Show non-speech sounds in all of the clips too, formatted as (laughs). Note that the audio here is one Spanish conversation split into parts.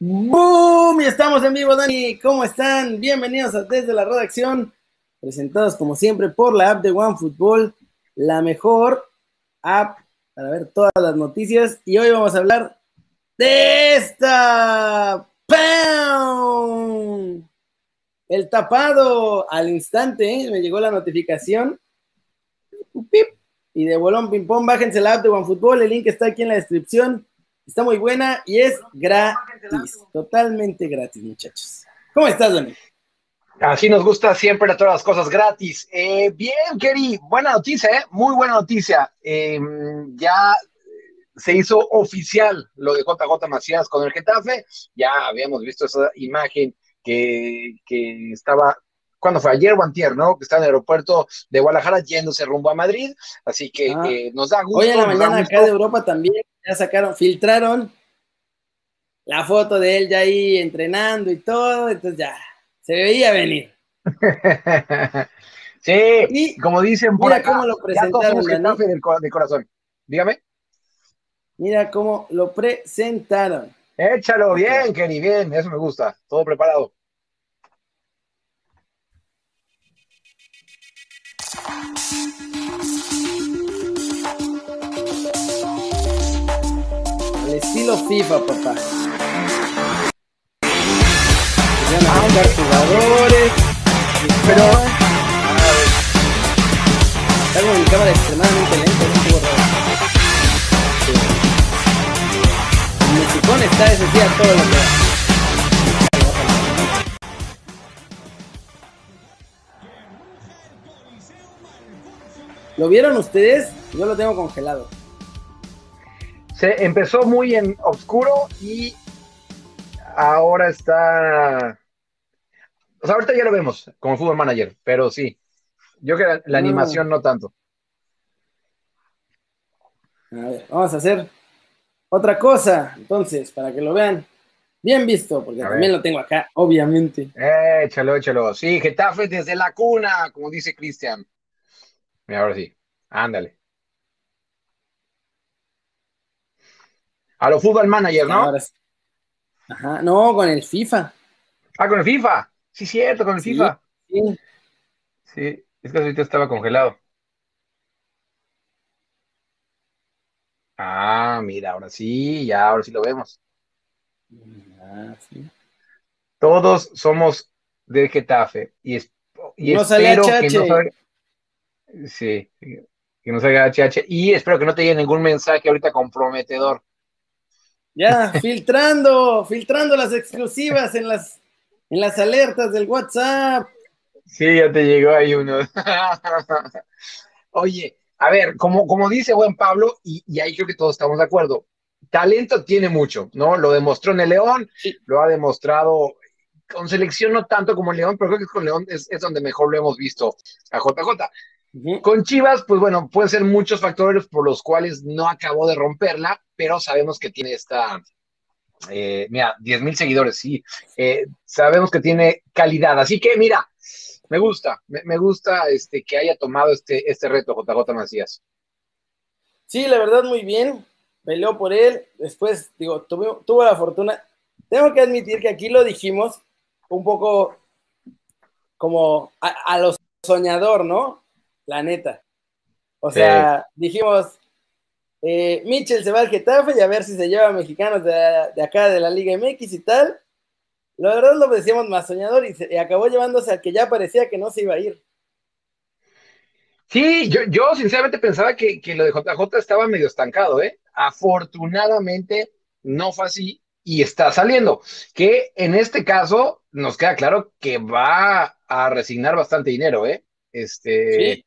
¡Boom! Estamos en vivo, Dani. ¿Cómo están? Bienvenidos a Desde la Redacción, presentados como siempre por la app de OneFootball, la mejor app para ver todas las noticias. Y hoy vamos a hablar de esta. ¡Pam! El tapado al instante, ¿eh? me llegó la notificación. Y de bolón ping-pong, bájense la app de OneFootball, el link está aquí en la descripción Está muy buena y es gratis, totalmente gratis, muchachos. ¿Cómo estás, Dani? Así nos gusta siempre todas las cosas gratis. Eh, bien, Kerry, buena noticia, ¿eh? muy buena noticia. Em, ya se hizo oficial lo de JJ Macías con el Getafe. Ya habíamos visto esa imagen que, que estaba cuando fue ayer o antier, ¿no? Que está en el aeropuerto de Guadalajara yéndose rumbo a Madrid, así que ah. eh, nos da gusto. Hoy en la mañana acá de Europa también ya sacaron, filtraron la foto de él ya ahí entrenando y todo, entonces ya se veía venir. (laughs) sí, y como dicen por mira cómo lo presentaron. de corazón. Dígame. Mira cómo lo presentaron. Échalo bien, Kenny, bien, eso me gusta, todo preparado. Estilo FIFA, papá. Van a buscar jugadores. Pero. Está con mi cámara extremadamente lenta, es un poco raro. El musicón está día todo lo que da. ¿Lo vieron ustedes? Yo lo tengo congelado. Se empezó muy en oscuro y ahora está. O sea, ahorita ya lo vemos como fútbol manager, pero sí. Yo creo que la, animación no tanto. A ver, vamos a hacer otra cosa, entonces, para que lo vean bien visto, porque también lo tengo acá, obviamente. Échalo, échalo. Sí, Getafe desde la cuna, como dice Cristian. Mira, ahora sí. Ándale. A lo Fútbol Manager, ¿no? Ajá, no, con el FIFA. Ah, con el FIFA. Sí, cierto, con el FIFA. Sí. Sí, es que ahorita estaba congelado. Ah, mira, ahora sí, ya, ahora sí lo vemos. Ah, sí. Todos somos de Getafe y, y espero que no salga, sí, que no salga HH y espero que no te llegue ningún mensaje ahorita comprometedor. Ya, filtrando, filtrando las exclusivas en las, en las alertas del WhatsApp. Sí, ya te llegó ahí uno. (laughs) Oye, a ver, como, como dice buen Pablo, y, y, ahí creo que todos estamos de acuerdo, talento tiene mucho, ¿no? Lo demostró en el León, lo ha demostrado con selección no tanto como el León, pero creo que con León es, es donde mejor lo hemos visto a JJ. Con Chivas, pues bueno, pueden ser muchos factores por los cuales no acabó de romperla, pero sabemos que tiene esta, eh, mira, 10 mil seguidores, sí, eh, sabemos que tiene calidad, así que mira, me gusta, me, gusta este, que haya tomado este, este reto JJ Macías. Sí, la verdad, muy bien, peleó por él, después, digo, tuvo, la fortuna, tengo que admitir que aquí lo dijimos un poco como a, a los soñador, ¿no? La neta. O sea, dijimos, eh, Mitchell se va al Getafe y a ver si se lleva a mexicanos de, acá de la Liga MX y tal. La verdad lo decíamos más soñador y, acabó llevándose al que ya parecía que no se iba a ir. Sí, yo, yo sinceramente pensaba que, que, lo de JJ estaba medio estancado, ¿eh? Afortunadamente no fue así y está saliendo. Que en este caso nos queda claro que va a resignar bastante dinero, ¿eh? Este, ¿Sí?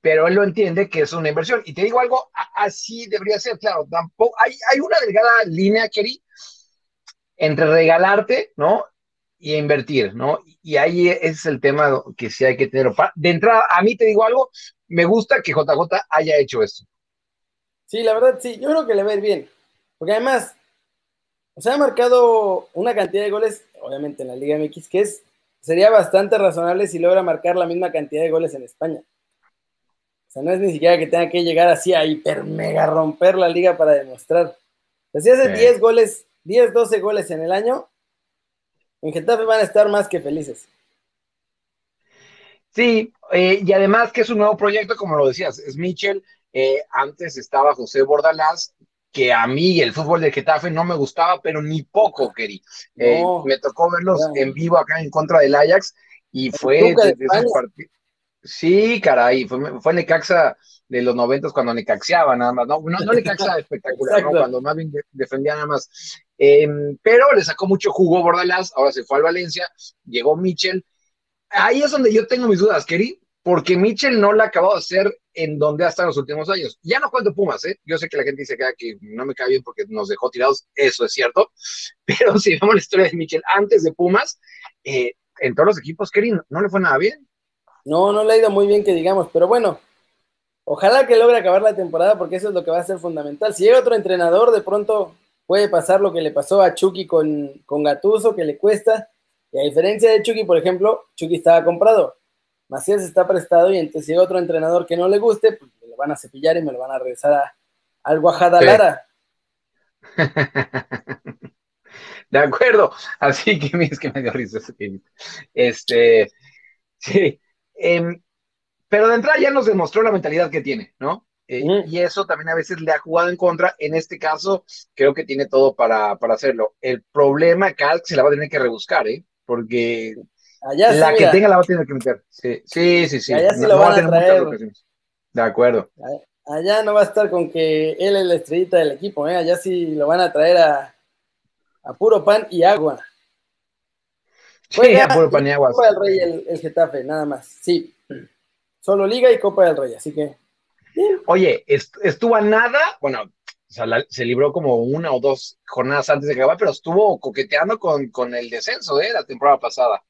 Pero él lo entiende que es una inversión. Y te digo algo, así debería ser, claro, tampoco, hay, una delgada línea, Kerry, entre regalarte, ¿no? y invertir, ¿no? Y ahí es el tema que sí hay que tener. De entrada, a mí te digo algo, me gusta que JJ haya hecho esto. Sí, la verdad, sí, yo creo que le va a ir bien. Porque además, se ha marcado una cantidad de goles, obviamente en la Liga MX, que es, sería bastante razonable si logra marcar la misma cantidad de goles en España. O sea, no es ni siquiera que tenga que llegar así a hiper mega romper la liga para demostrar. si hace 10 goles, 10, 12 goles en el año, en Getafe van a estar más que felices. Sí, eh, y además que es un nuevo proyecto, como lo decías, es Mitchell. Eh, antes estaba José Bordalás, que a mí el fútbol de Getafe no me gustaba, pero ni poco, querí. Eh, me tocó verlos en vivo acá en contra del Ajax y fue Sí, caray, fue, fue Necaxa de los noventas cuando Necaxeaba nada más, no, no, no Necaxa espectacular, cuando más bien defendía nada más. Em, pero le sacó mucho jugo Bordalás, ahora se fue al Valencia, llegó Mitchell. Ahí es donde yo tengo mis dudas, Kerry, porque Mitchell no la ha acabado de hacer en donde ha estado en los últimos años. Ya no cuento Pumas, ¿eh? Yo sé que la gente dice que, ah, que no me cae bien porque nos dejó tirados, eso es cierto, (laughs) pero si vemos la historia de Mitchell antes de Pumas, eh, en todos los equipos, Kerry, no le fue nada bien. No, no le ha ido muy bien que digamos, pero bueno, ojalá que logre acabar la temporada porque eso es lo que va a ser fundamental. Si llega otro entrenador, de pronto puede pasar lo que le pasó a Chucky con, con Gatuso, que le cuesta. Y a diferencia de Chucky, por ejemplo, Chucky estaba comprado. Macías está prestado y entonces llega otro entrenador que no le guste, pues me lo van a cepillar y me lo van a regresar a, al Guajadalara. (laughs) De acuerdo, así que (laughs) es que me dio risa. Este, sí, Em, pero de entrada ya nos demostró la mentalidad que tiene, ¿no? Eh, y eso también a veces le ha jugado en contra. En este caso, creo que tiene todo para, hacerlo. El problema que se la va a tener que rebuscar, ¿eh? Porque la que tenga la va a tener que meter. Sí, sí, sí. sí. Allá sí lo van a, traer. De acuerdo. Allá no va a estar con que él es la estrellita del equipo, ¿eh? Allá sí lo van a traer a, a puro pan y agua. Sí, puro Copa del Rey el, Getafe, nada más. Sí. Solo Liga y Copa del Rey, así que. Oye, estuvo a nada, bueno, se libró como una o dos jornadas antes de acabar, pero estuvo coqueteando con, con el descenso de ¿eh? la temporada pasada.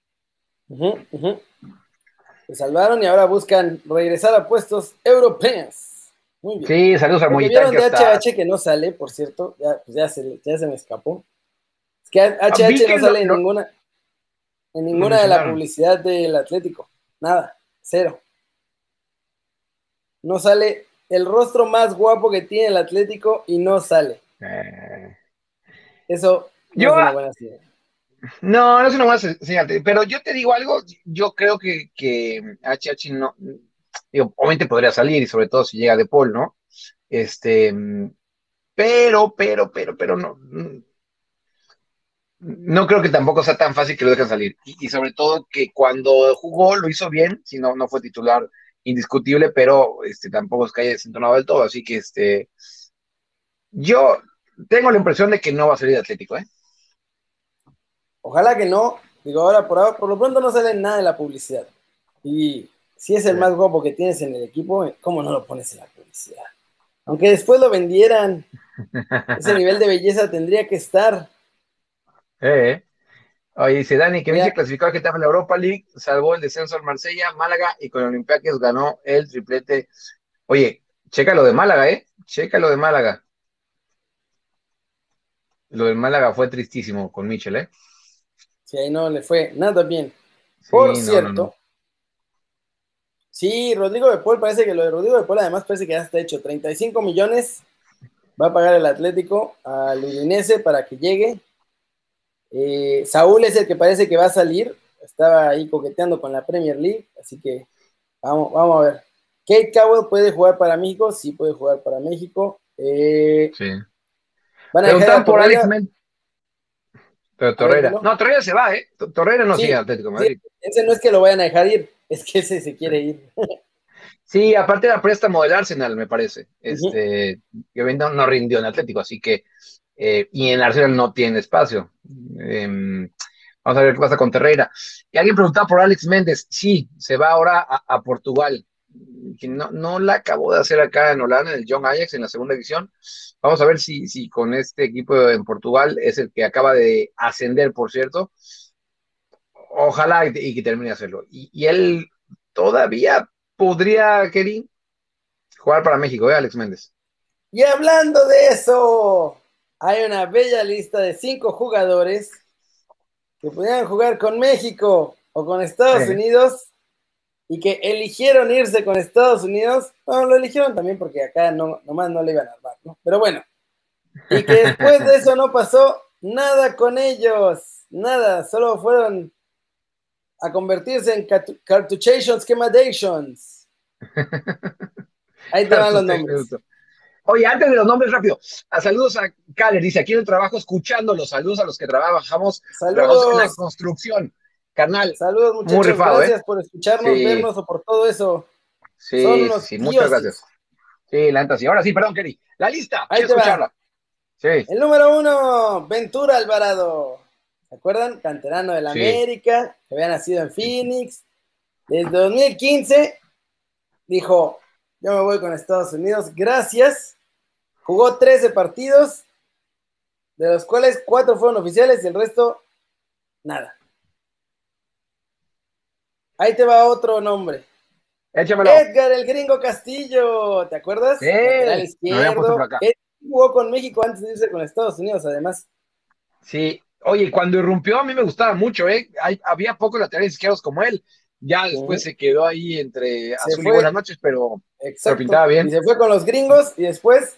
Se salvaron y ahora buscan regresar a puestos europeos. Muy bien. Sí, saludos a Vieron de HH que no sale, por cierto, ya, pues ya, se, ya se me escapó. Es que HH no sale en ninguna. En ninguna de la publicidad del Atlético. Nada. Cero. No sale el rostro más guapo que tiene el Atlético y no sale. Eh. Eso no es una buena señal. No, no es una buena señal. Pero yo te digo algo, yo creo que, que HH no, digo, obviamente podría salir y sobre todo si llega de Paul, ¿no? Este, pero, pero, pero, pero no, no creo que tampoco sea tan fácil que lo dejen salir. Y, sobre todo que cuando jugó lo hizo bien, si no, no fue titular indiscutible, pero este, tampoco es que haya desentonado del todo. Así que este, yo tengo la impresión de que no va a salir Atlético, ¿eh? Ojalá que no. Digo, ahora por, por lo pronto no sale nada de la publicidad. Y si es el más guapo que tienes en el equipo, ¿cómo no lo pones en la publicidad? Aunque después lo vendieran, ese nivel de belleza tendría que estar. Eh, Oye, dice Dani, que se clasificó a Getafe en la Europa League, salvó el descenso al Marsella, Málaga y con Olympiacos ganó el triplete. Oye, checa lo de Málaga, ¿eh? Checa lo de Málaga. Lo de Málaga fue tristísimo con Michel, ¿eh? Sí, ahí no le fue nada bien. Por cierto, sí, Rodrigo de Paul parece que lo de Rodrigo de Paul además parece que ya está hecho. 35 millones va a pagar el Atlético al Udinese para que llegue eh, Saúl es el que parece que va a salir. Estaba ahí coqueteando con la Premier League, así que vamos, vamos a ver. Kate Cowell puede jugar para México, sí puede jugar para México. Eh, sí. Van a dejar por Alex Pero Torreira. no, Torreira se va, ¿eh? Torreira no sigue Atlético Madrid. ese no es que lo vayan a dejar ir, es que ese se quiere ir. Sí, aparte de la préstamo del Arsenal, me parece. Este, que no rindió en Atlético, así que eh, y en Arsenal no tiene espacio. Em, vamos a ver qué pasa con Terreira. Y alguien preguntaba por Alex Méndez. Sí, se va ahora a, Portugal. no, no la acabó de hacer acá en Holanda, en el John Ajax, en la segunda división. Vamos a ver si, si con este equipo en Portugal es el que acaba de ascender, por cierto. ojalá y, que termine de hacerlo. Y, él todavía podría, Kevin, jugar para México, ¿eh, Alex Méndez? Y hablando de eso, hay una bella lista de cinco jugadores que pudieran jugar con México o con Estados Unidos y que eligieron irse con Estados Unidos. No, lo eligieron también porque acá no, nomás no le iban a armar, ¿no? Pero bueno, y que después de eso no pasó nada con ellos, nada, solo fueron a convertirse en cartuchations quemadations. (laughs) Ahí te van los nombres. Oye, antes de los nombres, rápido. A saludos a Caler, dice aquí en el trabajo escuchando los saludos a los que trabajamos, saludos. en la construcción. Carnal. Saludos, muchachos. Muy gracias ¿eh? por escucharnos, vernos o por todo eso. Sí, sí, muchas gracias. Sí, la sí. Ahora sí, perdón, Kelly. La lista, Ahí escucharla. Sí. El número uno, Ventura Alvarado. ¿Se acuerdan? Canterano del América, que había nacido en Phoenix. Desde 2015 dijo, yo me voy con Estados Unidos, gracias. Jugó 13 partidos, de los cuales 4 fueron oficiales y el resto, nada. Ahí te va otro nombre. Échamelo. Edgar el Gringo Castillo, ¿te acuerdas? Sí, izquierdo. jugó con México antes de irse con Estados Unidos, además. Sí, oye, cuando irrumpió a mí me gustaba mucho, ¿eh? había pocos laterales izquierdos como él. Ya después se quedó ahí entre azul y buenas noches, pero se pintaba bien. Y se fue con los gringos y después,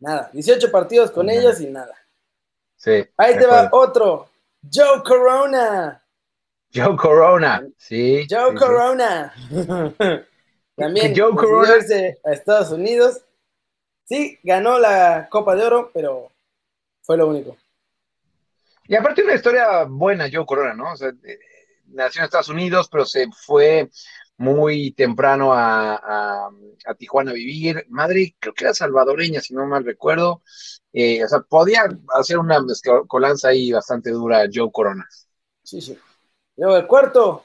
nada, 18 partidos con ellos y nada. Sí. Ahí te va otro, Joe Corona. Joe Corona, sí. Joe Corona. (laughs) También Joe Corona a Estados Unidos. Sí, ganó la Copa de Oro, pero fue lo único. Y aparte una historia buena, Joe Corona, ¿no? O sea, nació en Estados Unidos, pero se fue muy temprano a, Tijuana a vivir. Madre, creo que era salvadoreña, si no mal recuerdo. Eh, o sea, podía hacer una colanza ahí bastante dura Joe Corona. Sí, sí. Luego el cuarto,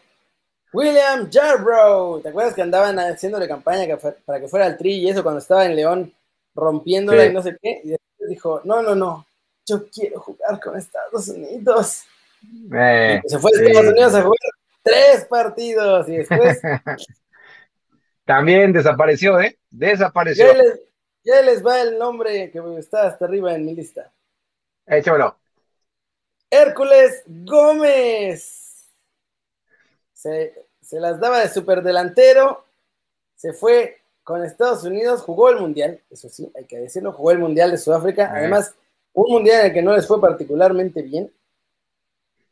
William Jarbrough. ¿Te acuerdas que andaban haciéndole campaña para que fuera al tri y eso cuando estaba en León rompiéndola y no sé qué? Y después dijo, no, no, no, yo quiero jugar con Estados Unidos. Eh, se fue a Estados Unidos a jugar tres partidos y después. (laughs) También desapareció, ¿eh? Desapareció. Ya les, va el nombre que está hasta arriba en mi lista. Échamelo. Hércules Gómez. Se, se las daba de superdelantero. Se fue con Estados Unidos, jugó el Mundial, eso sí, hay que decirlo, jugó el Mundial de Sudáfrica. Eh. Además, un Mundial en el que no les fue particularmente bien.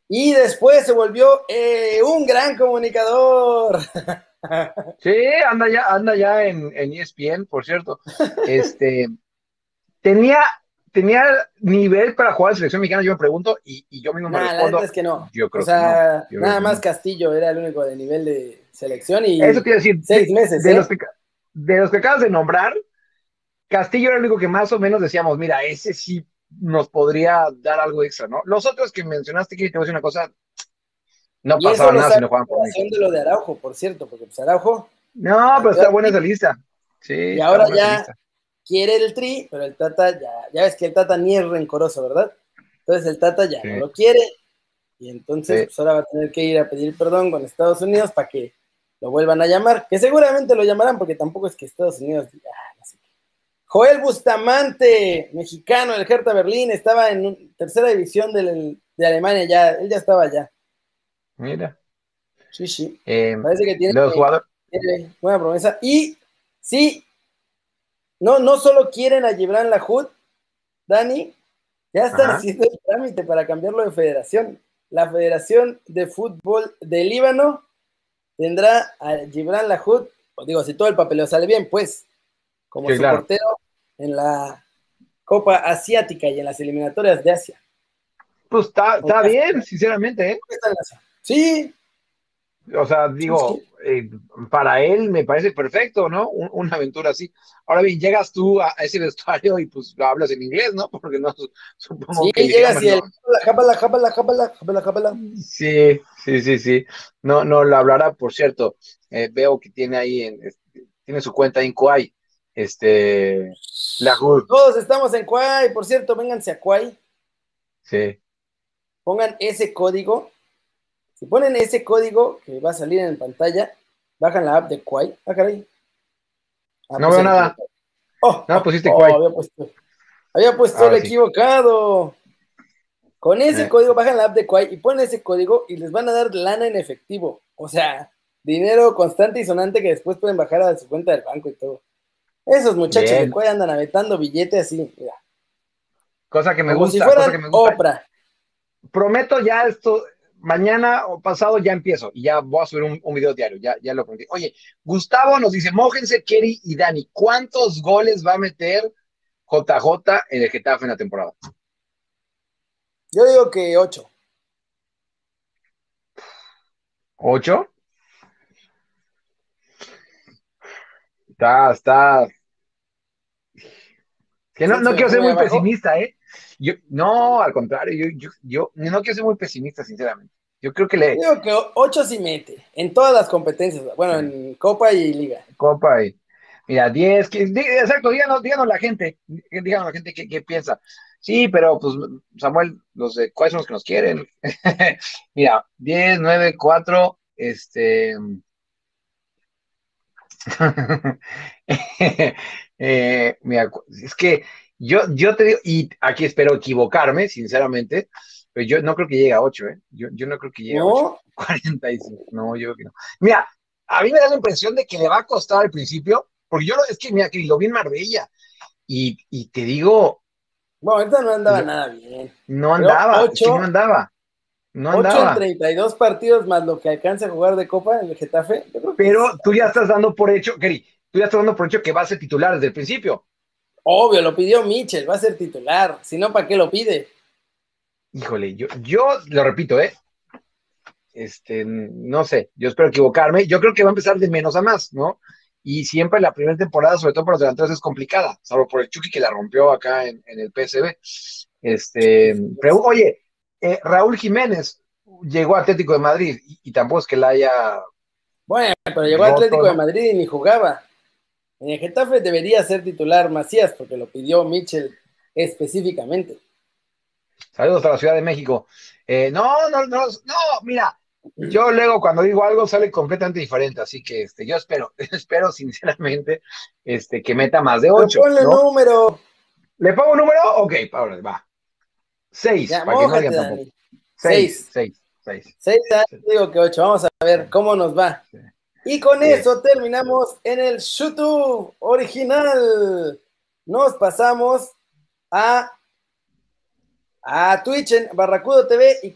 Y después se volvió eh, un gran comunicador. (laughs) Sí, anda ya, anda ya en, en ESPN, por cierto. (laughs) Este tenía, tenía nivel para jugar en selección mexicana, yo me pregunto, y, yo mismo me respondo. La es que no. Yo creo o sea, nada más Castillo era el único de nivel de selección y eso quiere decir seis meses. De, ¿eh? los que, de los que acabas de nombrar, Castillo era el único que más o menos decíamos, mira, ese sí nos podría dar algo extra, ¿no? Los otros que mencionaste, que te voy a decir una cosa, no pasaba nada si no jugaban por mí. de lo de Araujo, por cierto, porque pues Araujo... No, pero está buena esa lista. Sí, y ahora ya quiere el tri, pero el Tata ya, ya ves que el Tata ni es rencoroso, ¿verdad? Entonces el Tata ya no lo quiere y entonces pues ahora va a tener que ir a pedir perdón con Estados Unidos para que lo vuelvan a llamar, que seguramente lo llamarán porque tampoco es que Estados Unidos Joel Bustamante, mexicano del Hertha Berlín, estaba en tercera división de Alemania ya, él ya estaba allá. Mira. Sí, sí. Eh, Parece que tiene, los jugadores. buena promesa. Y sí, no, no solo quieren a Gibran Lahud, Dani, ya están haciendo el trámite para cambiarlo de federación. La Federación de Fútbol de Líbano tendrá a Gibran Lahud, digo, si todo el papeleo sale bien, pues, como su portero en la Copa Asiática y en las eliminatorias de Asia. Pues está, está bien, sinceramente. ¿eh? Sí. O sea, digo, eh, para él me parece perfecto, ¿no? una aventura así. Ahora bien, llegas tú a, ese (laughs) vestuario y pues lo hablas en inglés, ¿no? Porque no (laughs) supongo sí, que. llegas y el. Jábala, jábala, jábala, jábala, jábala. Sí, sí, sí, sí. No, no, lo hablará, por cierto. Eh, veo que tiene ahí, en, este, tiene su cuenta en Kuwait este, la Todos estamos en Kwai, por cierto, vénganse a Kwai. Sí. Pongan ese código Si ponen ese código que va a salir en pantalla, bajan la app de Quay. Ah, caray. Ah, no veo nada. Oh, no, pusiste oh, Había puesto, había puesto el equivocado. Con ese eh. código bajan la app de Quay y ponen ese código y les van a dar lana en efectivo. O sea, dinero constante y sonante que después pueden bajar a su cuenta del banco y todo. Esos muchachos de Quay andan aventando billetes así, mira. Cosa que me gusta. cosa que me gusta. Prometo ya esto, mañana o pasado ya empiezo y ya voy a subir un, video diario, ya, ya lo conté. Oye, Gustavo nos dice, mójense Kerry y Dani, ¿cuántos goles va a meter JJ en el Getafe en la temporada? Yo digo que ocho. ¿Ocho? Está, está. Que no, no quiero ser muy pesimista, ¿eh? Yo, no, al contrario, yo, yo, yo no quiero ser muy pesimista, sinceramente. Yo creo que le. Digo que ocho sí mete, en todas las competencias, bueno, en Copa y Liga. Copa y. Mira, 10, exacto, díganos, díganos la gente, díganos la gente qué, qué piensa. Sí, pero pues Samuel, los de cuáles son los que nos quieren. (laughs) Mira, 10, 9, 4, este. (laughs) eh, mira, es que yo, yo te digo, y aquí espero equivocarme, sinceramente, pero yo no creo que llegue a 8, ¿eh? Yo, yo no creo que llegue a 8. 45. (laughs) No, yo creo que no. Mira, a mí me da la impresión de que le va a costar al principio, porque yo es que, mira, que lo vi en Marbella, y, y te digo, bueno, ahorita no andaba nada bien. No andaba, no andaba. No andaba. 8 en 32 partidos más lo que alcanza a jugar de Copa en el Getafe. Pero tú ya estás dando por hecho, Keri, tú ya estás dando por hecho que va a ser titular desde el principio. Obvio, lo pidió Mitchell, va a ser titular. Si no, ¿para qué lo pide? Híjole, yo, yo lo repito, ¿eh? Este, no sé, yo espero equivocarme. Yo creo que va a empezar de menos a más, ¿no? y siempre la primera temporada, sobre todo para los delanteros, es complicada, salvo por el Chucky que la rompió acá en, el PSB. Este, pero, oye, eh, Raúl Jiménez llegó a Atlético de Madrid y, tampoco es que la haya. Bueno, pero llegó a Atlético de Madrid y ni jugaba. En el Getafe debería ser titular Macías porque lo pidió Mitchell específicamente. Saludos a la Ciudad de México. Eh, no, no, no, no, mira, yo luego cuando digo algo sale completamente diferente, así que este, yo espero, (laughs) espero sinceramente este, que meta más de ocho. Ponle número. ¿Le pongo un número? Ok, va. Seis, para que no digan tampoco. Seis, seis, seis. Seis, digo que ocho. Vamos a ver cómo nos va. Y con eso terminamos en el YouTube original. Nos pasamos a, a Twitch en Barracudo TV y que